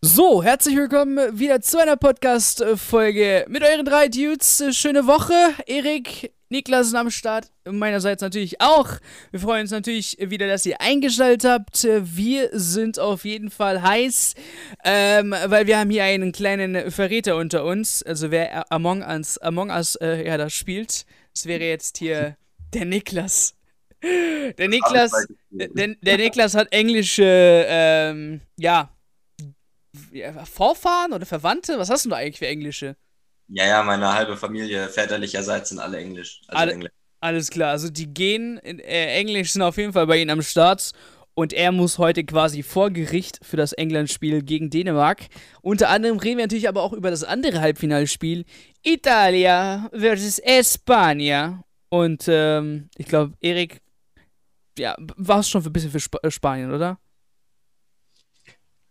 So, herzlich willkommen wieder zu einer Podcast-Folge mit euren drei Dudes. Schöne Woche. Erik, Niklas ist am Start. Meinerseits natürlich auch. Wir freuen uns natürlich wieder, dass ihr eingeschaltet habt. Wir sind auf jeden Fall heiß, ähm, weil wir haben hier einen kleinen Verräter unter uns. Also wer Among Us, Among Us äh, ja, das spielt, das wäre jetzt hier der Niklas. Der Niklas, der, der Niklas hat englische, ähm, ja, Vorfahren oder Verwandte? Was hast du da eigentlich für englische? Ja, ja, meine halbe Familie väterlicherseits sind alle Englisch. Also alle, Englisch. Alles klar, also die Gen äh, Englisch sind auf jeden Fall bei Ihnen am Start. Und er muss heute quasi vor Gericht für das England-Spiel gegen Dänemark. Unter anderem reden wir natürlich aber auch über das andere Halbfinalspiel. Italia versus España. Und ähm, ich glaube, Erik, ja, war es schon ein bisschen für Sp äh, Spanien, oder?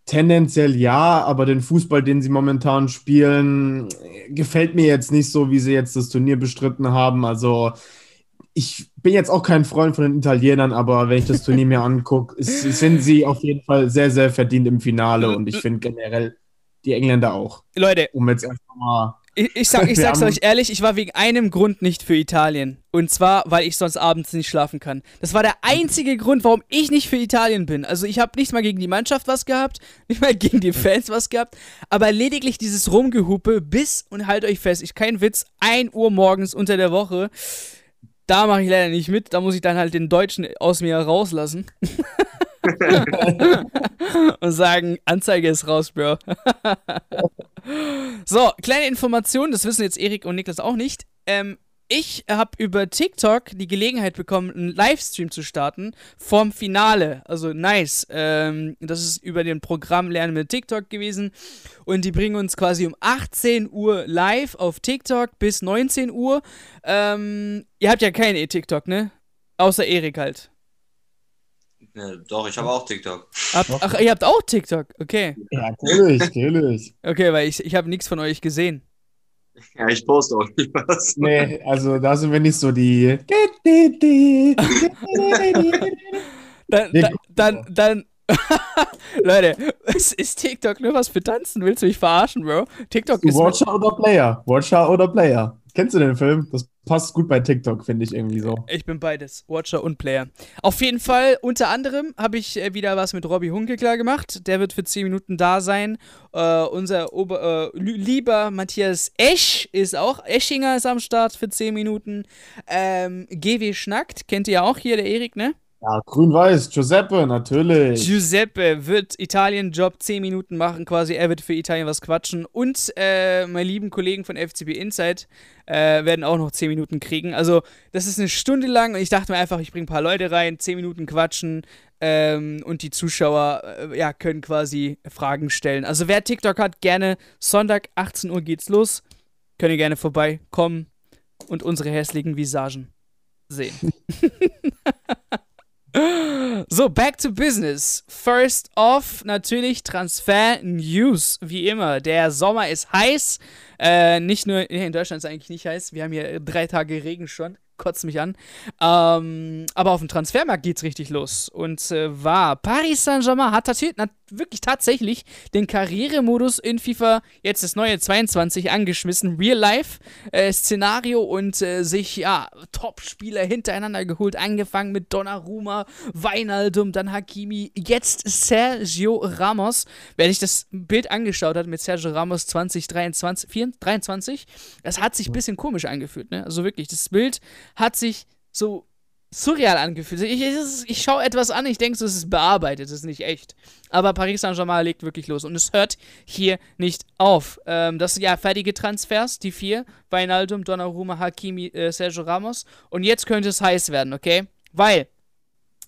Tendenziell ja, aber den Fußball, den sie momentan spielen, gefällt mir jetzt nicht so, wie sie jetzt das Turnier bestritten haben. Also ich bin jetzt auch kein Freund von den Italienern, aber wenn ich das Turnier mir angucke, sind sie auf jeden Fall sehr, sehr verdient im Finale und ich finde generell die Engländer auch. Leute, um jetzt erstmal mal ich, ich, sag, ich sag's euch ehrlich, ich war wegen einem Grund nicht für Italien. Und zwar, weil ich sonst abends nicht schlafen kann. Das war der einzige Grund, warum ich nicht für Italien bin. Also ich habe nicht mal gegen die Mannschaft was gehabt, nicht mal gegen die Fans was gehabt, aber lediglich dieses Rumgehupe bis, und halt euch fest, ich kein Witz, 1 Uhr morgens unter der Woche. Da mache ich leider nicht mit, da muss ich dann halt den Deutschen aus mir rauslassen. und sagen, Anzeige ist raus, Bro. So, kleine Information, das wissen jetzt Erik und Niklas auch nicht. Ähm, ich habe über TikTok die Gelegenheit bekommen, einen Livestream zu starten vom Finale. Also nice. Ähm, das ist über den Programm Lernen mit TikTok gewesen. Und die bringen uns quasi um 18 Uhr live auf TikTok bis 19 Uhr. Ähm, ihr habt ja keinen E-TikTok, ne? Außer Erik halt. Ja, doch, ich habe auch TikTok. Hab, ach, ihr habt auch TikTok? Okay. Ja, natürlich, natürlich. Okay, weil ich, ich habe nichts von euch gesehen. Ja, ich poste auch nicht was. Nee, also da sind wir nicht so die. dann, dann, dann, dann Leute, ist TikTok nur was für Tanzen? Willst du mich verarschen, Bro? TikTok ist. Watcher oder Player? Watcher oder Player? Kennst du den Film? Das passt gut bei TikTok, finde ich irgendwie so. Ich bin beides, Watcher und Player. Auf jeden Fall, unter anderem habe ich äh, wieder was mit Robbie Hunke klar gemacht. Der wird für 10 Minuten da sein. Äh, unser Ober, äh, lieber Matthias Esch ist auch, Eschinger ist am Start für 10 Minuten. Ähm, GW Schnackt, kennt ihr ja auch hier, der Erik, ne? Ja, grün-weiß, Giuseppe, natürlich. Giuseppe wird Italien-Job 10 Minuten machen, quasi. Er wird für Italien was quatschen. Und äh, meine lieben Kollegen von FCB Insight äh, werden auch noch 10 Minuten kriegen. Also, das ist eine Stunde lang und ich dachte mir einfach, ich bringe ein paar Leute rein, 10 Minuten quatschen ähm, und die Zuschauer äh, ja, können quasi Fragen stellen. Also, wer TikTok hat, gerne Sonntag, 18 Uhr geht's los. Könnt ihr gerne vorbeikommen und unsere hässlichen Visagen sehen. So, back to business. First off, natürlich Transfer News, wie immer. Der Sommer ist heiß. Äh, nicht nur in Deutschland ist es eigentlich nicht heiß. Wir haben hier drei Tage Regen schon kotzt mich an. Ähm, aber auf dem Transfermarkt geht's richtig los. Und äh, war Paris Saint-Germain hat tatsächlich, wirklich tatsächlich den Karrieremodus in FIFA jetzt das neue 22 angeschmissen. Real-Life-Szenario äh, und äh, sich, ja, Top-Spieler hintereinander geholt. Angefangen mit Donnarumma, Weinaldum, dann Hakimi, jetzt Sergio Ramos. Wer sich das Bild angeschaut hat mit Sergio Ramos 2023, 23, das hat sich ein bisschen komisch angefühlt, ne? Also wirklich, das Bild hat sich so surreal angefühlt. Ich, ich, ich schaue etwas an, ich denke, so, es ist bearbeitet, es ist nicht echt. Aber Paris Saint-Germain legt wirklich los und es hört hier nicht auf. Ähm, das sind ja fertige Transfers, die vier: Weinaldum, Donnarumma, Hakimi, äh, Sergio Ramos. Und jetzt könnte es heiß werden, okay? Weil.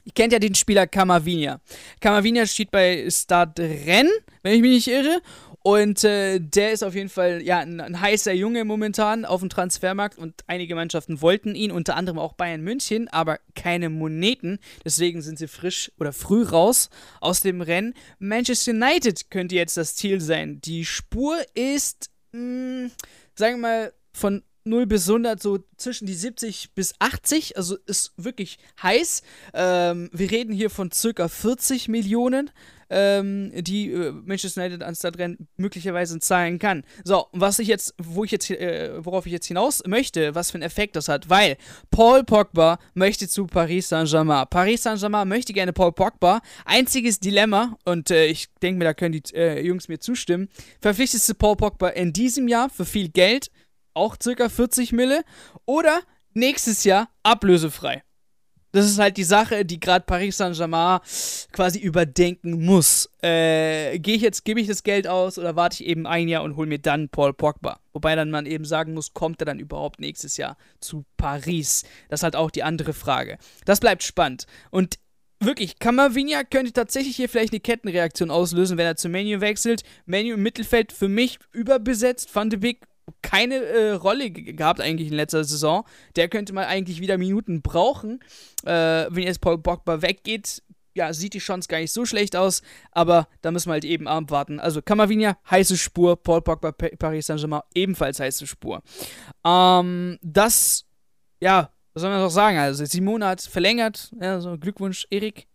Ihr kennt ja den Spieler Camavinga. Camavinga steht bei Stade Rennes, wenn ich mich nicht irre. Und äh, der ist auf jeden Fall ja, ein, ein, heißer Junge momentan auf dem Transfermarkt und einige Mannschaften wollten ihn, unter anderem auch Bayern München, aber keine Moneten. Deswegen sind sie frisch oder früh raus aus dem Rennen. Manchester United könnte jetzt das Ziel sein. Die Spur ist, mh, hm, sagen wir mal, von 0 bis 100 so zwischen die 70 bis 80, also ist wirklich heiß. Ähm, wir reden hier von circa 40 Millionen ähm, die äh, Manchester United an Stadtrennen möglicherweise zahlen kann. So, was ich jetzt, wo ich jetzt, äh, worauf ich jetzt hinaus möchte, was für einen Effekt das hat, weil Paul Pogba möchte zu Paris Saint-Germain. Paris Saint-Germain möchte gerne Paul Pogba. Einziges Dilemma, und äh, ich denke mir, da können die äh, Jungs mir zustimmen, verpflichtest Paul Pogba in diesem Jahr für viel Geld, auch circa 40 Mille, oder nächstes Jahr ablösefrei. Das ist halt die Sache, die gerade Paris Saint-Germain quasi überdenken muss. Äh, Gehe ich jetzt, gebe ich das Geld aus oder warte ich eben ein Jahr und hole mir dann Paul Pogba? Wobei dann man eben sagen muss, kommt er dann überhaupt nächstes Jahr zu Paris? Das ist halt auch die andere Frage. Das bleibt spannend. Und wirklich, Kamavinga könnte tatsächlich hier vielleicht eine Kettenreaktion auslösen, wenn er zu Menu wechselt. Menu im Mittelfeld für mich überbesetzt. Van de Beek keine äh, Rolle gehabt eigentlich in letzter Saison. Der könnte mal eigentlich wieder Minuten brauchen. Äh, wenn jetzt Paul Pogba weggeht, ja, sieht die Chance gar nicht so schlecht aus, aber da müssen wir halt eben abwarten. Also Kamavinga, heiße Spur, Paul Pogba, Paris Saint-Germain, ebenfalls heiße Spur. Ähm, das, ja, was soll man noch sagen? Also Simone hat verlängert, ja, so Glückwunsch, Erik.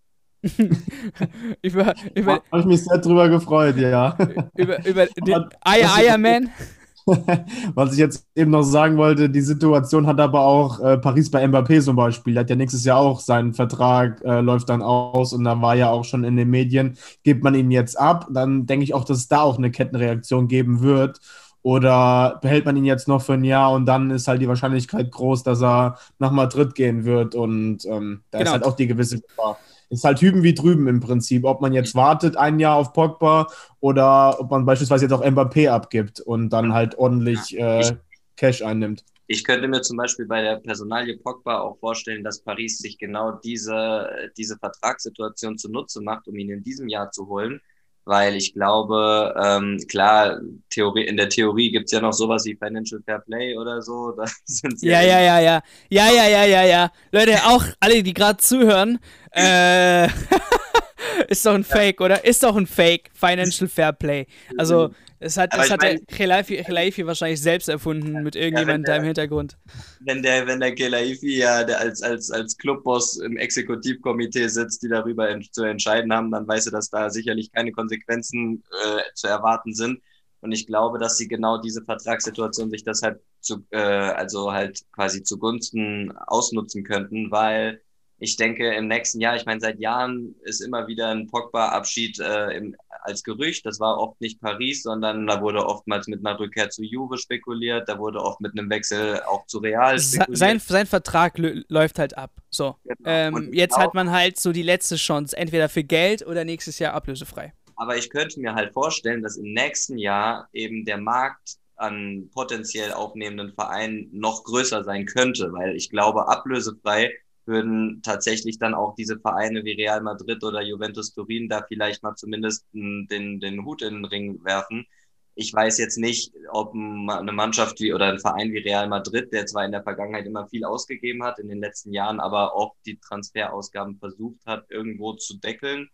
über, über, Habe ich mich sehr drüber gefreut, ja. über, über den Eier, Eierman. Was ich jetzt eben noch sagen wollte, die Situation hat aber auch äh, Paris bei Mbappé zum Beispiel. Der hat ja nächstes Jahr auch seinen Vertrag, äh, läuft dann aus und da war ja auch schon in den Medien, gibt man ihn jetzt ab, dann denke ich auch, dass es da auch eine Kettenreaktion geben wird. Oder behält man ihn jetzt noch für ein Jahr und dann ist halt die Wahrscheinlichkeit groß, dass er nach Madrid gehen wird und ähm, da genau. ist halt auch die gewisse Gefahr ist halt hüben wie drüben im Prinzip. Ob man jetzt mhm. wartet ein Jahr auf Pogba oder ob man beispielsweise jetzt auch Mbappé abgibt und dann halt ordentlich äh, Cash einnimmt. Ich könnte mir zum Beispiel bei der Personalie Pogba auch vorstellen, dass Paris sich genau diese, diese Vertragssituation zunutze macht, um ihn in diesem Jahr zu holen. Weil ich glaube, ähm, klar, Theorie, in der Theorie gibt es ja noch sowas wie Financial Fair Play oder so. ja, ja, ja, ja. Ja, ja, ja, ja, ja. Leute, auch alle, die gerade zuhören, äh, ist doch ein Fake, oder? Ist doch ein Fake, Financial Fair Play. Also, es hat, das hat mein, der Khelaifi wahrscheinlich selbst erfunden mit irgendjemandem ja, da im Hintergrund. Wenn der, wenn der Khelaifi ja der als, als, als Clubboss im Exekutivkomitee sitzt, die darüber en zu entscheiden haben, dann weiß er, dass da sicherlich keine Konsequenzen äh, zu erwarten sind. Und ich glaube, dass sie genau diese Vertragssituation sich deshalb zu, äh, also halt quasi zugunsten ausnutzen könnten, weil ich denke, im nächsten Jahr, ich meine, seit Jahren ist immer wieder ein Pogba-Abschied äh, als Gerücht. Das war oft nicht Paris, sondern da wurde oftmals mit einer Rückkehr zu Juve spekuliert. Da wurde oft mit einem Wechsel auch zu Real spekuliert. Sein, sein Vertrag läuft halt ab. So. Genau. Ähm, jetzt hat man halt so die letzte Chance, entweder für Geld oder nächstes Jahr ablösefrei. Aber ich könnte mir halt vorstellen, dass im nächsten Jahr eben der Markt an potenziell aufnehmenden Vereinen noch größer sein könnte, weil ich glaube, ablösefrei würden tatsächlich dann auch diese Vereine wie Real Madrid oder Juventus Turin da vielleicht mal zumindest den, den Hut in den Ring werfen. Ich weiß jetzt nicht, ob eine Mannschaft wie oder ein Verein wie Real Madrid, der zwar in der Vergangenheit immer viel ausgegeben hat, in den letzten Jahren aber auch die Transferausgaben versucht hat, irgendwo zu deckeln.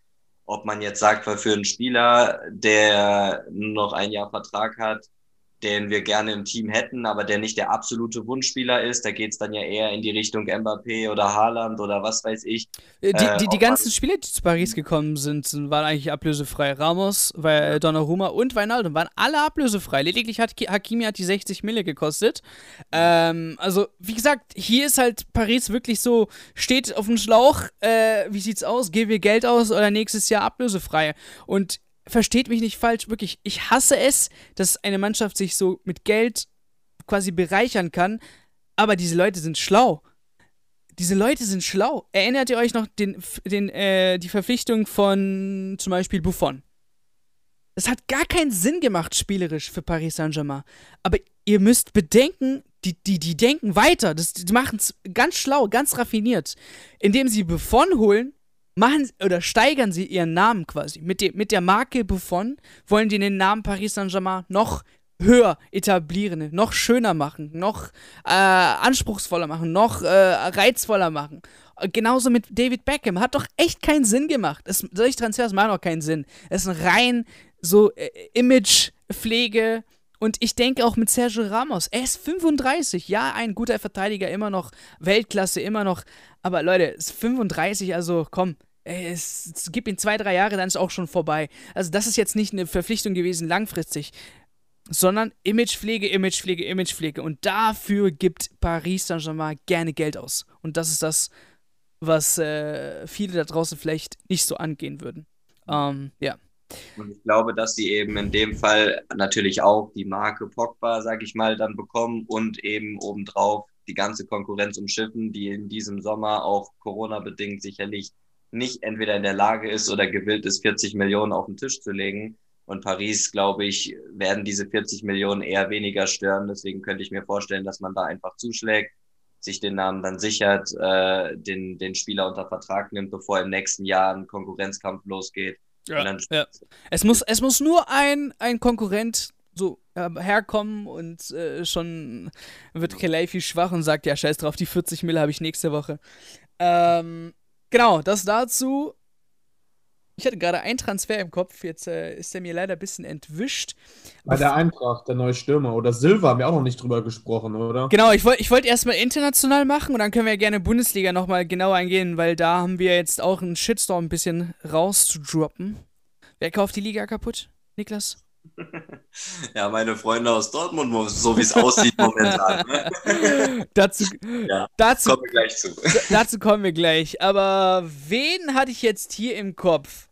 Ob man jetzt sagt, weil für einen Spieler, der noch ein Jahr Vertrag hat, den wir gerne im Team hätten, aber der nicht der absolute Wunschspieler ist. Da geht es dann ja eher in die Richtung Mbappé oder Haaland oder was weiß ich. Äh, die, die, die ganzen Spieler, die zu Paris gekommen sind, waren eigentlich ablösefrei. Ramos, weil Donnarumma und Weinaldum waren alle ablösefrei. Lediglich hat Hakimi hat die 60 Mille gekostet. Ähm, also, wie gesagt, hier ist halt Paris wirklich so, steht auf dem Schlauch, äh, wie sieht's aus? Geben wir Geld aus oder nächstes Jahr ablösefrei? Und versteht mich nicht falsch, wirklich, ich hasse es, dass eine Mannschaft sich so mit Geld quasi bereichern kann, aber diese Leute sind schlau. Diese Leute sind schlau. Erinnert ihr euch noch den, den, äh, die Verpflichtung von zum Beispiel Buffon? Das hat gar keinen Sinn gemacht, spielerisch für Paris Saint-Germain. Aber ihr müsst bedenken, die, die, die denken weiter. Das, die machen es ganz schlau, ganz raffiniert. Indem sie Buffon holen, machen oder steigern sie ihren Namen quasi. Mit, de, mit der Marke Buffon wollen die den Namen Paris Saint-Germain noch höher etablieren, noch schöner machen, noch äh, anspruchsvoller machen, noch äh, reizvoller machen. Genauso mit David Beckham. Hat doch echt keinen Sinn gemacht. Es, solche Transfers machen auch keinen Sinn. Es ist ein rein so äh, Imagepflege und ich denke auch mit Sergio Ramos. Er ist 35. Ja, ein guter Verteidiger, immer noch Weltklasse, immer noch. Aber Leute, ist 35, also komm. Es, es gibt ihn zwei, drei Jahre, dann ist auch schon vorbei. Also, das ist jetzt nicht eine Verpflichtung gewesen, langfristig sondern Imagepflege, Imagepflege, Imagepflege. Und dafür gibt Paris Saint-Germain gerne Geld aus. Und das ist das, was äh, viele da draußen vielleicht nicht so angehen würden. Ähm, ja. Und ich glaube, dass sie eben in dem Fall natürlich auch die Marke Pogba, sag ich mal, dann bekommen und eben obendrauf die ganze Konkurrenz umschiffen, die in diesem Sommer auch Corona-bedingt sicherlich nicht entweder in der Lage ist oder gewillt ist, 40 Millionen auf den Tisch zu legen. Und Paris, glaube ich, werden diese 40 Millionen eher weniger stören. Deswegen könnte ich mir vorstellen, dass man da einfach zuschlägt, sich den Namen dann sichert, äh, den, den Spieler unter Vertrag nimmt, bevor im nächsten Jahr ein Konkurrenzkampf losgeht. Ja, ja. Es, muss, es muss nur ein, ein Konkurrent so äh, herkommen und äh, schon wird Kelaifi schwach und sagt, ja, scheiß drauf, die 40 Mille habe ich nächste Woche. Ähm, genau, das dazu. Ich hatte gerade einen Transfer im Kopf, jetzt äh, ist er mir leider ein bisschen entwischt. Bei der Eintracht, der neue Stürmer. Oder Silva haben wir auch noch nicht drüber gesprochen, oder? Genau, ich wollte ich wollt erstmal international machen und dann können wir gerne Bundesliga nochmal genauer eingehen, weil da haben wir jetzt auch einen Shitstorm ein bisschen rauszudroppen. Wer kauft die Liga kaputt, Niklas? Ja, meine Freunde aus Dortmund, so wie es aussieht momentan. Ne? dazu, ja, dazu kommen wir gleich zu. dazu kommen wir gleich. Aber wen hatte ich jetzt hier im Kopf?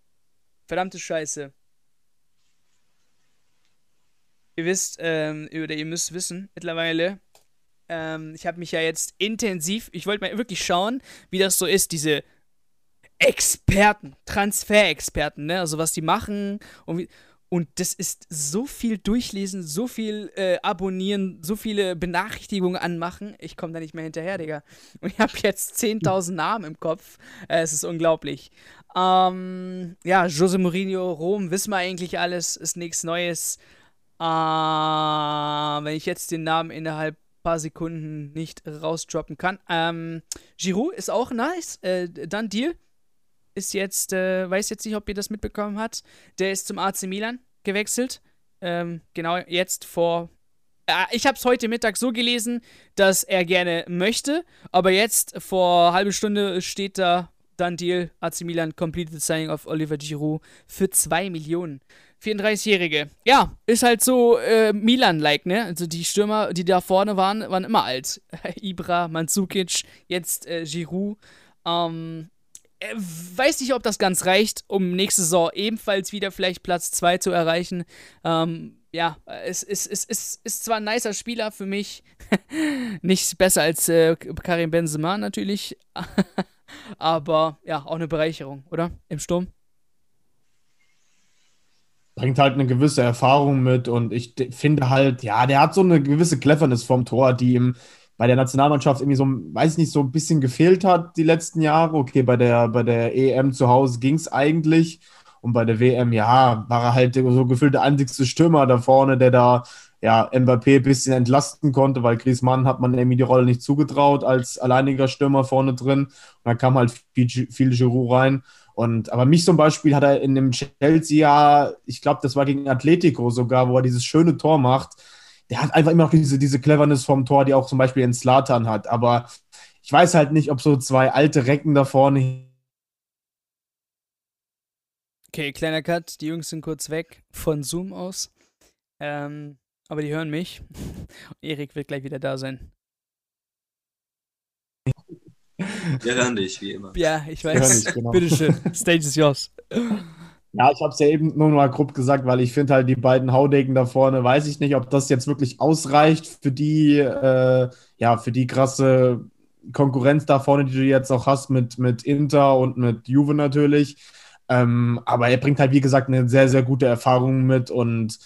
Verdammte Scheiße. Ihr wisst, ähm, oder ihr müsst wissen mittlerweile, ähm, ich habe mich ja jetzt intensiv, ich wollte mal wirklich schauen, wie das so ist, diese Experten, Transferexperten, ne? Also was die machen und wie, und das ist so viel durchlesen, so viel äh, abonnieren, so viele Benachrichtigungen anmachen. Ich komme da nicht mehr hinterher, Digga. Und ich habe jetzt 10.000 Namen im Kopf. Äh, es ist unglaublich. Ähm, ja, Jose Mourinho, Rom, wissen wir eigentlich alles, ist nichts Neues. Äh, wenn ich jetzt den Namen innerhalb paar Sekunden nicht rausdroppen kann. Ähm, Giroud ist auch nice. Äh, dann Deal ist jetzt, äh, weiß jetzt nicht, ob ihr das mitbekommen habt. Der ist zum AC Milan gewechselt. Ähm, genau jetzt vor. Äh, ich habe es heute Mittag so gelesen, dass er gerne möchte, aber jetzt vor halbe Stunde steht da dann Deal AC Milan completed signing of Oliver Giroud für 2 Millionen. 34-Jährige. Ja, ist halt so äh, Milan-like, ne? Also die Stürmer, die da vorne waren, waren immer alt. Ibra, Mandzukic, jetzt äh, Giroud. Ähm, äh, weiß nicht, ob das ganz reicht, um nächste Saison ebenfalls wieder vielleicht Platz 2 zu erreichen. Ähm, ja, es ist, es, es ist zwar ein nicer Spieler für mich, nicht besser als äh, Karim Benzema natürlich, aber ja, auch eine Bereicherung, oder? Im Sturm. Bringt halt eine gewisse Erfahrung mit und ich finde halt, ja, der hat so eine gewisse Cleverness vom Tor, die ihm bei der Nationalmannschaft irgendwie so, weiß ich nicht, so ein bisschen gefehlt hat die letzten Jahre. Okay, bei der, bei der EM zu Hause ging es eigentlich. Und bei der WM, ja, war er halt so gefühlt der einzigste Stürmer da vorne, der da ja, Mbappé ein bisschen entlasten konnte, weil Griezmann hat man irgendwie die Rolle nicht zugetraut als alleiniger Stürmer vorne drin. Und da kam halt viel, viel Giroud rein. Und, aber mich zum Beispiel hat er in dem Chelsea-Jahr, ich glaube, das war gegen Atletico sogar, wo er dieses schöne Tor macht, der hat einfach immer noch diese, diese Cleverness vom Tor, die auch zum Beispiel in Slatan hat. Aber ich weiß halt nicht, ob so zwei alte Recken da vorne. Okay, kleiner Cut. Die Jungs sind kurz weg von Zoom aus. Ähm, aber die hören mich. Erik wird gleich wieder da sein. Wir hören dich, wie immer. Ja, ich weiß. Genau. Bitteschön. Stage is yours. Ja, ich habe es ja eben nur mal grob gesagt, weil ich finde halt die beiden Haudegen da vorne, weiß ich nicht, ob das jetzt wirklich ausreicht für die, äh, ja, für die krasse Konkurrenz da vorne, die du jetzt auch hast mit, mit Inter und mit Juve natürlich. Ähm, aber er bringt halt, wie gesagt, eine sehr, sehr gute Erfahrung mit und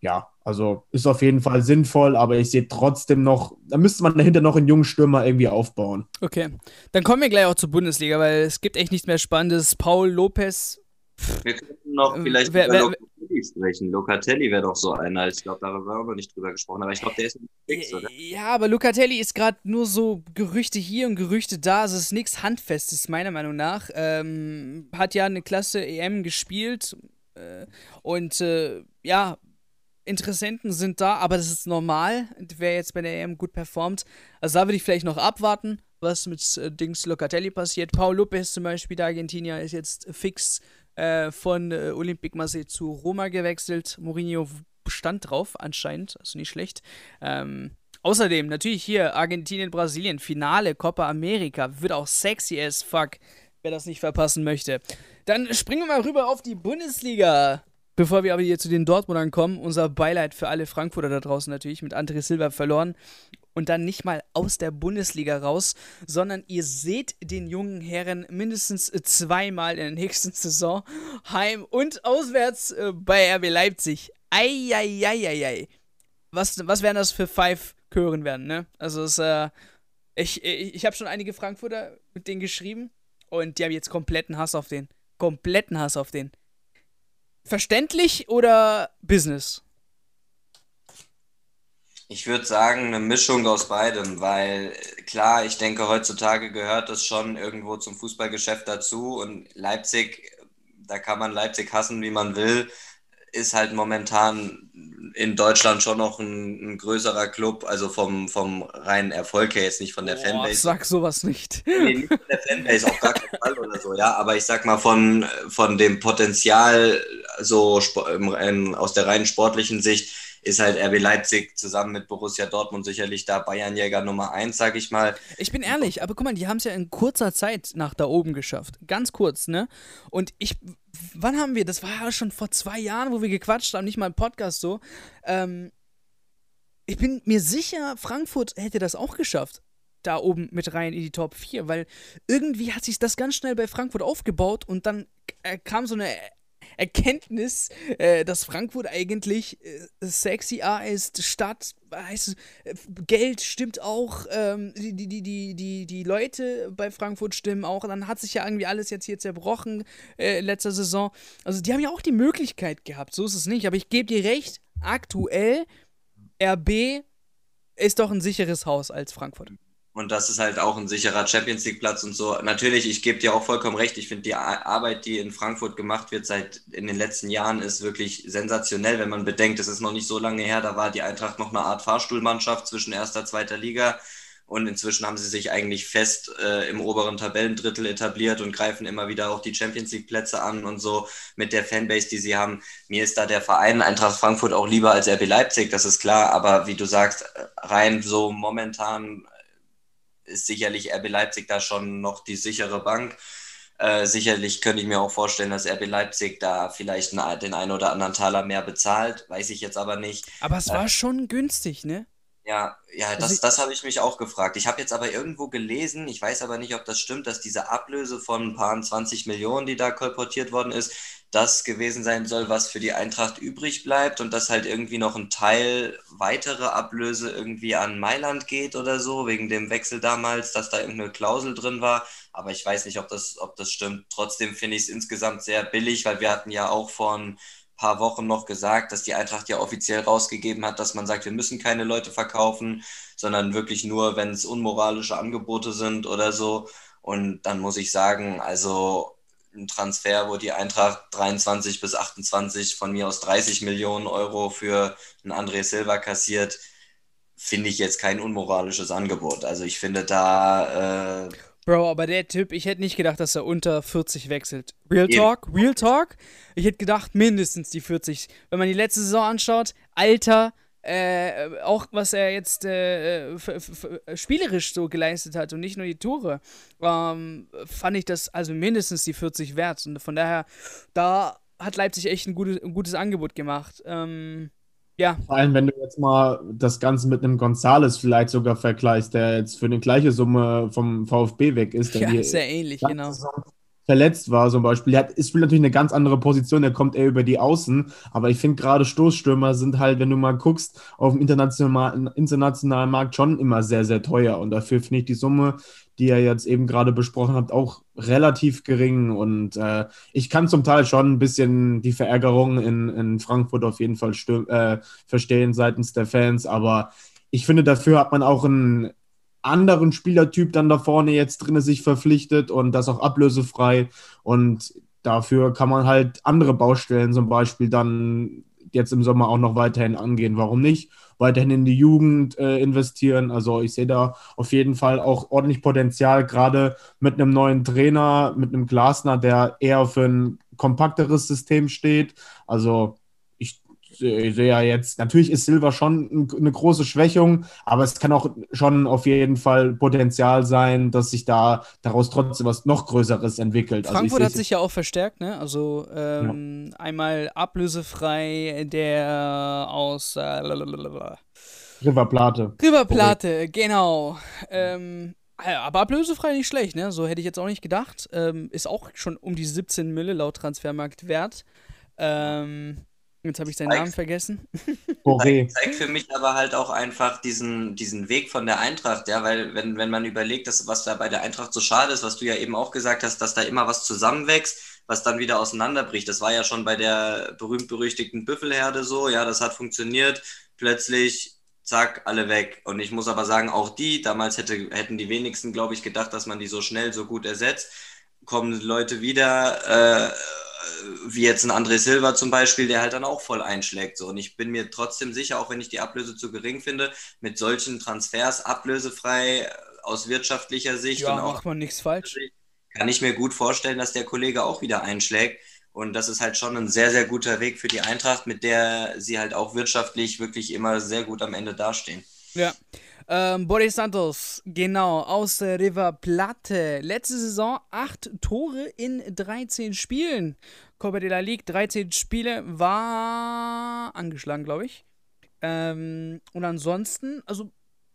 ja, also ist auf jeden Fall sinnvoll, aber ich sehe trotzdem noch, da müsste man dahinter noch einen jungen Stürmer irgendwie aufbauen. Okay, dann kommen wir gleich auch zur Bundesliga, weil es gibt echt nichts mehr Spannendes. Paul Lopez wir könnten noch ähm, vielleicht wer, über Locatelli sprechen. Locatelli wäre doch so einer. Ich glaube, darüber haben wir nicht drüber gesprochen, aber ich glaube, der ist fix, oder? Ja, aber Locatelli ist gerade nur so Gerüchte hier und Gerüchte da. Also es ist nichts Handfestes, meiner Meinung nach. Ähm, hat ja eine klasse EM gespielt äh, und äh, ja, Interessenten sind da, aber das ist normal, wer jetzt bei der EM gut performt. Also da würde ich vielleicht noch abwarten, was mit äh, Dings Locatelli passiert. Paul Lopez zum Beispiel, der Argentinier, ist jetzt fix äh, von äh, Olympique Marseille zu Roma gewechselt. Mourinho stand drauf, anscheinend, also nicht schlecht. Ähm, außerdem natürlich hier Argentinien, Brasilien, Finale, Copa America, wird auch sexy as fuck, wer das nicht verpassen möchte. Dann springen wir mal rüber auf die Bundesliga. Bevor wir aber hier zu den Dortmundern kommen, unser Beileid für alle Frankfurter da draußen natürlich mit André Silva verloren und dann nicht mal aus der Bundesliga raus, sondern ihr seht den jungen Herren mindestens zweimal in der nächsten Saison heim und auswärts äh, bei RB Leipzig. Eieieiei. Was, was werden das für Five Chören werden, ne? Also es, äh, ich, ich, ich habe schon einige Frankfurter mit denen geschrieben und die haben jetzt kompletten Hass auf den. Kompletten Hass auf den. Verständlich oder Business? Ich würde sagen, eine Mischung aus beidem, weil klar, ich denke, heutzutage gehört das schon irgendwo zum Fußballgeschäft dazu und Leipzig, da kann man Leipzig hassen, wie man will, ist halt momentan in Deutschland schon noch ein, ein größerer Club, also vom, vom reinen Erfolg her, jetzt nicht von der Boah, Fanbase. Sag sowas nicht. Nee, nicht von der Fanbase, auf gar keinen Fall oder so, ja, aber ich sag mal von, von dem Potenzial, so aus der reinen sportlichen Sicht, ist halt RB Leipzig zusammen mit Borussia Dortmund sicherlich da Bayernjäger Nummer 1, sag ich mal. Ich bin ehrlich, aber guck mal, die haben es ja in kurzer Zeit nach da oben geschafft. Ganz kurz, ne? Und ich, wann haben wir, das war ja schon vor zwei Jahren, wo wir gequatscht haben, nicht mal im Podcast so. Ähm, ich bin mir sicher, Frankfurt hätte das auch geschafft da oben mit rein in die Top 4, weil irgendwie hat sich das ganz schnell bei Frankfurt aufgebaut und dann äh, kam so eine Erkenntnis, äh, dass Frankfurt eigentlich äh, sexy A ist, Stadt, heißt, äh, Geld stimmt auch, ähm, die, die, die, die, die Leute bei Frankfurt stimmen auch. Dann hat sich ja irgendwie alles jetzt hier zerbrochen äh, letzter Saison. Also die haben ja auch die Möglichkeit gehabt, so ist es nicht. Aber ich gebe dir recht, aktuell RB ist doch ein sicheres Haus als Frankfurt. Und das ist halt auch ein sicherer Champions League-Platz und so. Natürlich, ich gebe dir auch vollkommen recht. Ich finde, die Arbeit, die in Frankfurt gemacht wird seit in den letzten Jahren, ist wirklich sensationell, wenn man bedenkt, es ist noch nicht so lange her, da war die Eintracht noch eine Art Fahrstuhlmannschaft zwischen erster und zweiter Liga. Und inzwischen haben sie sich eigentlich fest äh, im oberen Tabellendrittel etabliert und greifen immer wieder auch die Champions League-Plätze an und so mit der Fanbase, die sie haben. Mir ist da der Verein Eintracht Frankfurt auch lieber als RB Leipzig, das ist klar. Aber wie du sagst, rein so momentan ist sicherlich RB Leipzig da schon noch die sichere Bank. Äh, sicherlich könnte ich mir auch vorstellen, dass RB Leipzig da vielleicht den einen oder anderen Taler mehr bezahlt, weiß ich jetzt aber nicht. Aber es war äh, schon günstig, ne? Ja, ja, das, also das habe ich mich auch gefragt. Ich habe jetzt aber irgendwo gelesen, ich weiß aber nicht, ob das stimmt, dass diese Ablöse von ein paar 20 Millionen, die da kolportiert worden ist, das gewesen sein soll, was für die Eintracht übrig bleibt und dass halt irgendwie noch ein Teil weitere Ablöse irgendwie an Mailand geht oder so, wegen dem Wechsel damals, dass da irgendeine Klausel drin war. Aber ich weiß nicht, ob das, ob das stimmt. Trotzdem finde ich es insgesamt sehr billig, weil wir hatten ja auch vor ein paar Wochen noch gesagt, dass die Eintracht ja offiziell rausgegeben hat, dass man sagt, wir müssen keine Leute verkaufen, sondern wirklich nur, wenn es unmoralische Angebote sind oder so. Und dann muss ich sagen, also ein Transfer, wo die Eintracht 23 bis 28 von mir aus 30 Millionen Euro für einen André Silva kassiert, finde ich jetzt kein unmoralisches Angebot. Also ich finde da. Äh Bro, aber der Typ, ich hätte nicht gedacht, dass er unter 40 wechselt. Real Talk, Real Talk. Ich hätte gedacht, mindestens die 40. Wenn man die letzte Saison anschaut, Alter, äh, auch was er jetzt äh, spielerisch so geleistet hat und nicht nur die Tore, ähm, fand ich das also mindestens die 40 wert. Und von daher, da hat Leipzig echt ein gutes, ein gutes Angebot gemacht. Ähm, ja. Vor allem, wenn du jetzt mal das Ganze mit einem Gonzales vielleicht sogar vergleichst, der jetzt für eine gleiche Summe vom VfB weg ist. ja, sehr ähnlich, genau. Saison verletzt war zum Beispiel. Er hat, ist natürlich eine ganz andere Position, der kommt eher über die Außen, aber ich finde gerade Stoßstürmer sind halt, wenn du mal guckst, auf dem internationalen, internationalen Markt schon immer sehr, sehr teuer. Und dafür finde ich die Summe, die ihr jetzt eben gerade besprochen habt, auch relativ gering. Und äh, ich kann zum Teil schon ein bisschen die Verärgerung in, in Frankfurt auf jeden Fall äh, verstehen seitens der Fans, aber ich finde, dafür hat man auch einen anderen Spielertyp dann da vorne jetzt drin sich verpflichtet und das auch ablösefrei. Und dafür kann man halt andere Baustellen zum Beispiel dann jetzt im Sommer auch noch weiterhin angehen. Warum nicht? Weiterhin in die Jugend äh, investieren. Also ich sehe da auf jeden Fall auch ordentlich Potenzial, gerade mit einem neuen Trainer, mit einem Glasner, der eher für ein kompakteres System steht. Also ich sehe ja jetzt, natürlich ist Silver schon eine große Schwächung, aber es kann auch schon auf jeden Fall Potenzial sein, dass sich da daraus trotzdem was noch Größeres entwickelt. Also Frankfurt also hat sich ja auch verstärkt, ne? Also ähm, ja. einmal ablösefrei, der aus äh, River Plate. River Plate, okay. genau. Ähm, aber ablösefrei nicht schlecht, ne? So hätte ich jetzt auch nicht gedacht. Ähm, ist auch schon um die 17 Mille laut Transfermarkt wert. Ähm, Jetzt habe ich seinen Namen vergessen. Zeigt, zeigt für mich aber halt auch einfach diesen, diesen Weg von der Eintracht, ja, weil wenn, wenn man überlegt, dass, was da bei der Eintracht so schade ist, was du ja eben auch gesagt hast, dass da immer was zusammenwächst, was dann wieder auseinanderbricht. Das war ja schon bei der berühmt-berüchtigten Büffelherde so, ja, das hat funktioniert. Plötzlich, zack, alle weg. Und ich muss aber sagen, auch die, damals hätte, hätten die wenigsten, glaube ich, gedacht, dass man die so schnell, so gut ersetzt. Kommen Leute wieder, äh, wie jetzt ein André Silva zum Beispiel, der halt dann auch voll einschlägt. So. Und ich bin mir trotzdem sicher, auch wenn ich die Ablöse zu gering finde, mit solchen Transfers ablösefrei äh, aus wirtschaftlicher Sicht ja, und auch macht man nichts falsch. Kann ich mir gut vorstellen, dass der Kollege auch wieder einschlägt. Und das ist halt schon ein sehr, sehr guter Weg für die Eintracht, mit der sie halt auch wirtschaftlich wirklich immer sehr gut am Ende dastehen. Ja. Ähm, Boris Santos, genau, aus River Plate. Letzte Saison acht Tore in 13 Spielen. Copa de la Ligue, 13 Spiele, war angeschlagen, glaube ich. Ähm, und ansonsten, also,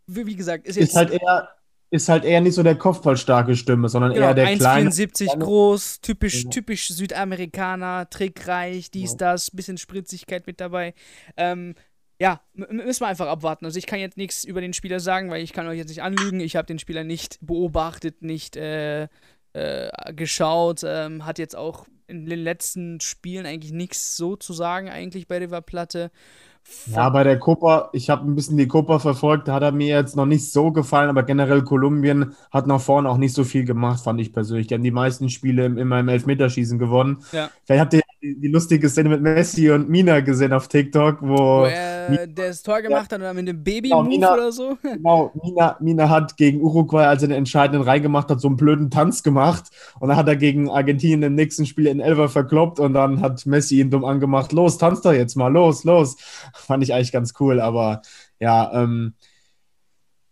wie, wie, gesagt, ist jetzt. Ist halt eher. Ist halt eher nicht so der kopfballstarke Stimme, sondern genau, eher der 1, kleine. 1,74 groß, typisch, ja. typisch Südamerikaner, trickreich, dies, ja. das, bisschen Spritzigkeit mit dabei. Ähm, ja, müssen wir einfach abwarten. Also ich kann jetzt nichts über den Spieler sagen, weil ich kann euch jetzt nicht anlügen. Ich habe den Spieler nicht beobachtet, nicht äh, äh, geschaut. Ähm, hat jetzt auch in den letzten Spielen eigentlich nichts so zu sagen, eigentlich bei River Platte. Ja, bei der Copa, ich habe ein bisschen die Copa verfolgt, da hat er mir jetzt noch nicht so gefallen, aber generell Kolumbien hat nach vorne auch nicht so viel gemacht, fand ich persönlich. Die haben die meisten Spiele immer im Elfmeterschießen gewonnen. Ja. Vielleicht habt ihr die, lustige Szene mit Messi und Mina gesehen auf TikTok, wo, wo er das Tor gemacht ja, hat und mit dem Baby-Move genau, oder so. Genau, Mina, Mina hat gegen Uruguay, als er den entscheidenden reingemacht hat, so einen blöden Tanz gemacht und dann hat er gegen Argentinien im nächsten Spiel in Elfer verkloppt und dann hat Messi ihn dumm angemacht, los, tanz doch jetzt mal, los, los. Fand ich eigentlich ganz cool, aber ja, ähm,